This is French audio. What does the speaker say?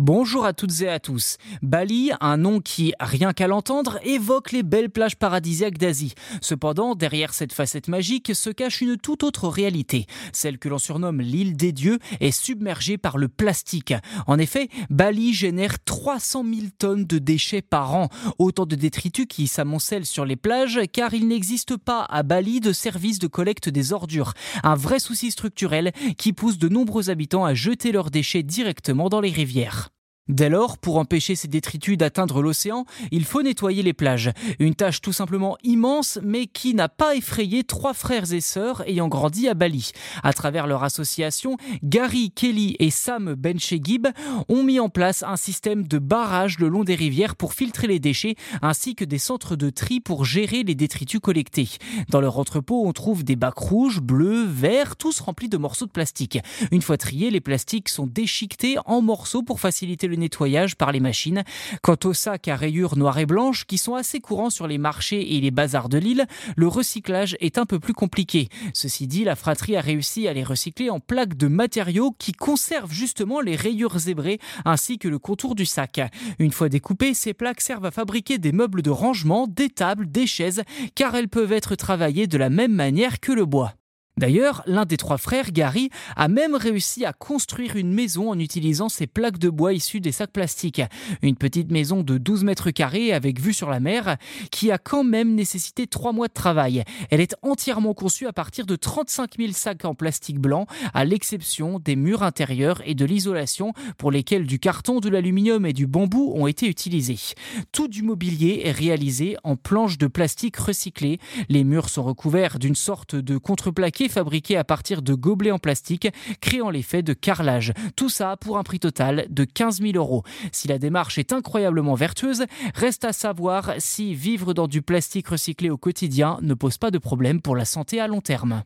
Bonjour à toutes et à tous. Bali, un nom qui, rien qu'à l'entendre, évoque les belles plages paradisiaques d'Asie. Cependant, derrière cette facette magique se cache une toute autre réalité. Celle que l'on surnomme l'île des dieux est submergée par le plastique. En effet, Bali génère 300 000 tonnes de déchets par an. Autant de détritus qui s'amoncellent sur les plages car il n'existe pas à Bali de service de collecte des ordures. Un vrai souci structurel qui pousse de nombreux habitants à jeter leurs déchets directement dans les rivières. Dès lors, pour empêcher ces détritus d'atteindre l'océan, il faut nettoyer les plages. Une tâche tout simplement immense, mais qui n'a pas effrayé trois frères et sœurs ayant grandi à Bali. À travers leur association, Gary, Kelly et Sam Benchegib ont mis en place un système de barrage le long des rivières pour filtrer les déchets, ainsi que des centres de tri pour gérer les détritus collectés. Dans leur entrepôt, on trouve des bacs rouges, bleus, verts, tous remplis de morceaux de plastique. Une fois triés, les plastiques sont déchiquetés en morceaux pour faciliter le nettoyage par les machines. Quant aux sacs à rayures noires et blanches, qui sont assez courants sur les marchés et les bazars de l'île, le recyclage est un peu plus compliqué. Ceci dit, la fratrie a réussi à les recycler en plaques de matériaux qui conservent justement les rayures zébrées ainsi que le contour du sac. Une fois découpées, ces plaques servent à fabriquer des meubles de rangement, des tables, des chaises, car elles peuvent être travaillées de la même manière que le bois. D'ailleurs, l'un des trois frères, Gary, a même réussi à construire une maison en utilisant ces plaques de bois issues des sacs plastiques. Une petite maison de 12 mètres carrés avec vue sur la mer qui a quand même nécessité trois mois de travail. Elle est entièrement conçue à partir de 35 000 sacs en plastique blanc, à l'exception des murs intérieurs et de l'isolation pour lesquels du carton, de l'aluminium et du bambou ont été utilisés. Tout du mobilier est réalisé en planches de plastique recyclées. Les murs sont recouverts d'une sorte de contreplaqué fabriqué à partir de gobelets en plastique, créant l'effet de carrelage. Tout ça pour un prix total de 15 000 euros. Si la démarche est incroyablement vertueuse, reste à savoir si vivre dans du plastique recyclé au quotidien ne pose pas de problème pour la santé à long terme.